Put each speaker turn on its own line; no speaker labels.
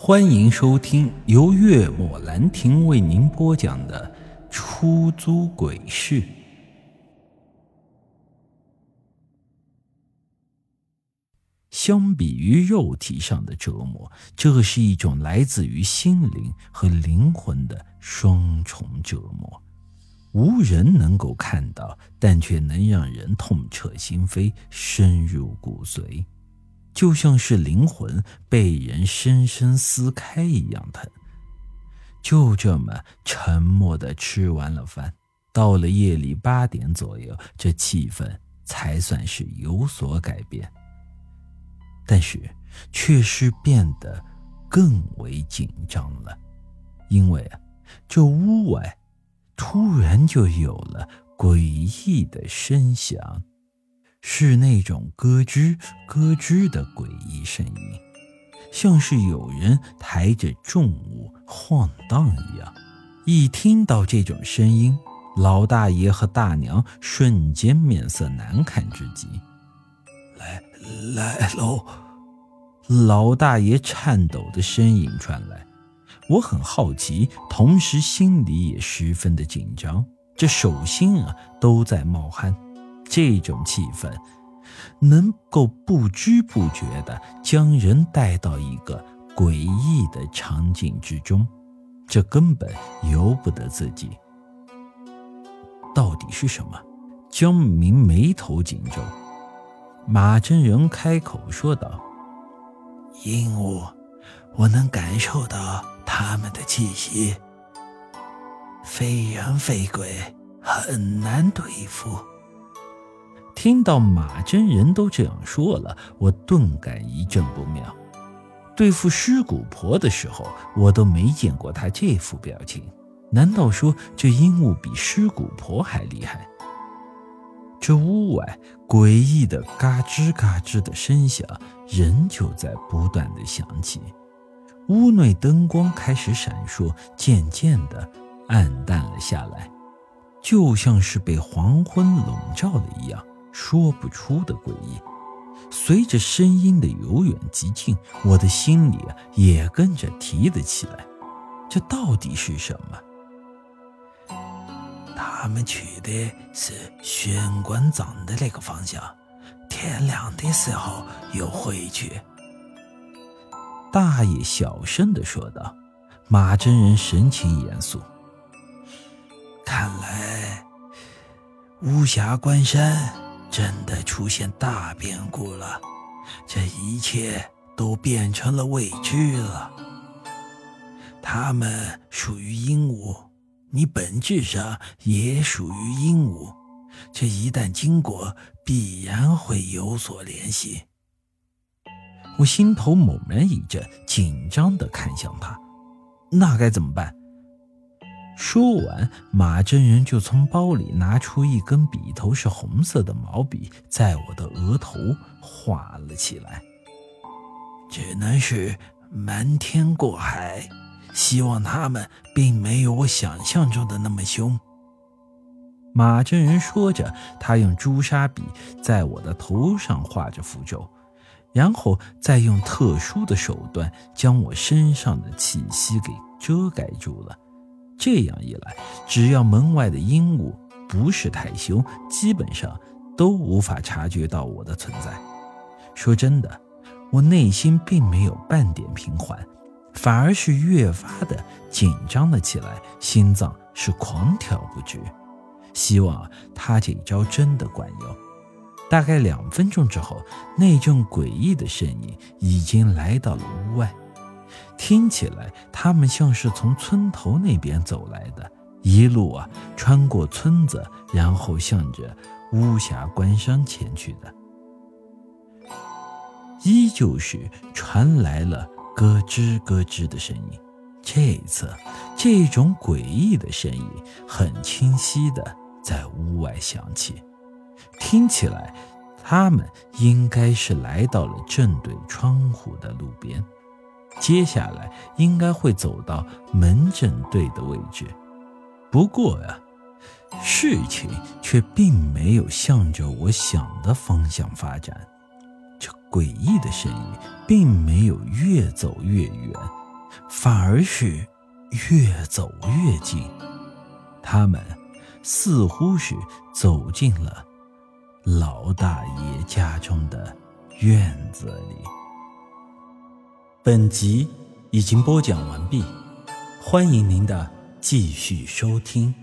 欢迎收听由月末兰亭为您播讲的《出租鬼市》。相比于肉体上的折磨，这是一种来自于心灵和灵魂的双重折磨。无人能够看到，但却能让人痛彻心扉，深入骨髓。就像是灵魂被人深深撕开一样疼。就这么沉默的吃完了饭，到了夜里八点左右，这气氛才算是有所改变。但是，却是变得更为紧张了，因为啊，这屋外突然就有了诡异的声响。是那种咯吱咯吱的诡异声音，像是有人抬着重物晃荡一样。一听到这种声音，老大爷和大娘瞬间面色难看至极。
来来喽！
老大爷颤抖的声音传来，我很好奇，同时心里也十分的紧张，这手心啊都在冒汗。这种气氛，能够不知不觉地将人带到一个诡异的场景之中，这根本由不得自己。到底是什么？江明眉头紧皱。马真人开口说道：“
鹦鹉，我能感受到他们的气息。非人非鬼，很难对付。”
听到马真人都这样说了，我顿感一阵不妙。对付尸骨婆的时候，我都没见过他这副表情。难道说这鹦鹉比尸骨婆还厉害？这屋外诡异的嘎吱嘎吱的声响仍旧在不断的响起，屋内灯光开始闪烁，渐渐的暗淡了下来，就像是被黄昏笼罩了一样。说不出的诡异，随着声音的由远及近，我的心里也跟着提了起来。这到底是什么？
他们去的是玄关藏的那个方向，天亮的时候又回去。
大爷小声的说道。马真人神情严肃，
看来无暇关山。真的出现大变故了，这一切都变成了未知了。他们属于鹦鹉，你本质上也属于鹦鹉，这一旦经过，必然会有所联系。
我心头猛然一震，紧张的看向他，那该怎么办？说完，马真人就从包里拿出一根笔头是红色的毛笔，在我的额头画了起来。
只能是瞒天过海，希望他们并没有我想象中的那么凶。
马真人说着，他用朱砂笔在我的头上画着符咒，然后再用特殊的手段将我身上的气息给遮盖住了。这样一来，只要门外的鹦鹉不是太凶，基本上都无法察觉到我的存在。说真的，我内心并没有半点平缓，反而是越发的紧张了起来，心脏是狂跳不止。希望他这一招真的管用。大概两分钟之后，那阵诡异的声音已经来到了屋外。听起来，他们像是从村头那边走来的，一路啊穿过村子，然后向着巫峡关山前去的。依旧是传来了咯吱咯吱的声音，这一次这种诡异的声音很清晰的在屋外响起，听起来他们应该是来到了正对窗户的路边。接下来应该会走到门诊对的位置，不过呀，事情却并没有向着我想的方向发展。这诡异的声音并没有越走越远，反而是越走越近。他们似乎是走进了老大爷家中的院子里。本集已经播讲完毕，欢迎您的继续收听。